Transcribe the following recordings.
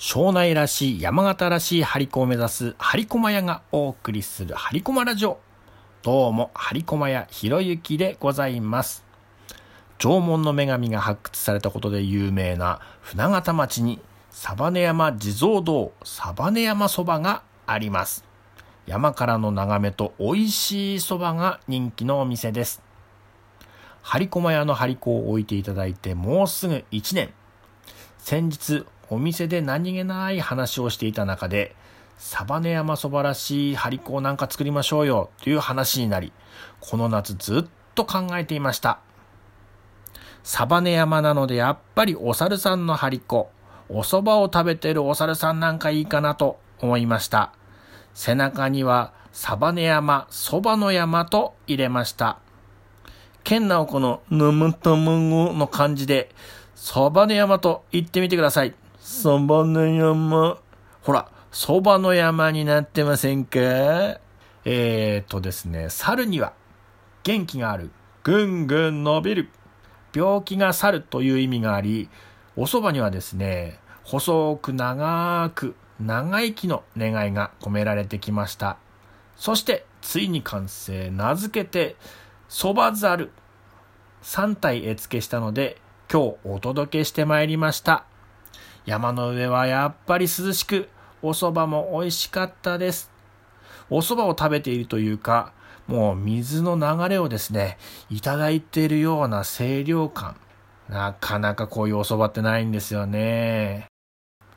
庄内らしい山形らしい張り子を目指す張り駒屋がお送りする張り駒ラジオ。どうも、張り駒屋ひろゆきでございます。縄文の女神が発掘されたことで有名な船形町にサバネ山地蔵堂サバネ山そばがあります。山からの眺めと美味しいそばが人気のお店です。張り駒屋の張り子を置いていただいてもうすぐ1年。先日お店で何気ない話をしていた中で、サバネ山そばらしい張り子をなんか作りましょうよという話になり、この夏ずっと考えていました。サバネ山なのでやっぱりお猿さんの張り子、お蕎麦を食べてるお猿さんなんかいいかなと思いました。背中にはサバネ山、そばの山と入れました。県直子のぬむとむぐの漢字で、そばの山と言ってみてください。そばの山。ほら、そばの山になってませんか？えーとですね、猿には元気がある。ぐんぐん伸びる。病気が去るという意味があり、お蕎麦にはですね、細く長く長生きの願いが込められてきました。そして、ついに完成、名付けて、蕎麦猿。3体絵付けしたので、今日お届けしてまいりました。山の上はやっぱり涼しく、お蕎麦も美味しかったです。お蕎麦を食べているというか、もう水の流れをですね、いただいているような清涼感。なかなかこういうお蕎麦ってないんですよね。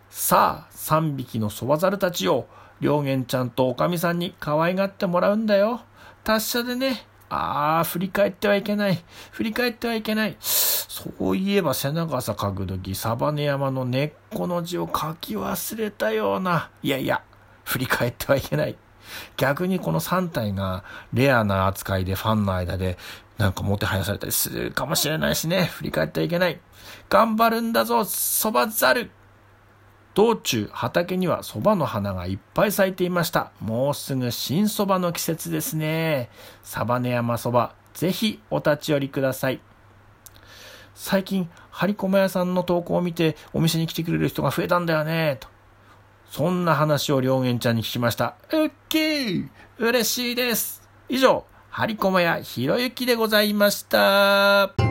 さあ、3匹の蕎麦猿たちを、良源ちゃんとおかみさんに可愛がってもらうんだよ。達者でね。ああ、振り返ってはいけない。振り返ってはいけない。そういえば背長さ書くとき、サバネ山の根っこの字を書き忘れたような。いやいや、振り返ってはいけない。逆にこの3体がレアな扱いでファンの間でなんかもてはやされたりするかもしれないしね。振り返ってはいけない。頑張るんだぞ、蕎麦猿道中、畑には蕎麦の花がいっぱい咲いていました。もうすぐ新蕎麦の季節ですね。サバネ山蕎麦、ぜひお立ち寄りください。最近、張り込屋さんの投稿を見てお店に来てくれる人が増えたんだよね、と。そんな話を良源ちゃんに聞きました。うっきー嬉しいです以上、張り込屋ひろゆきでございました。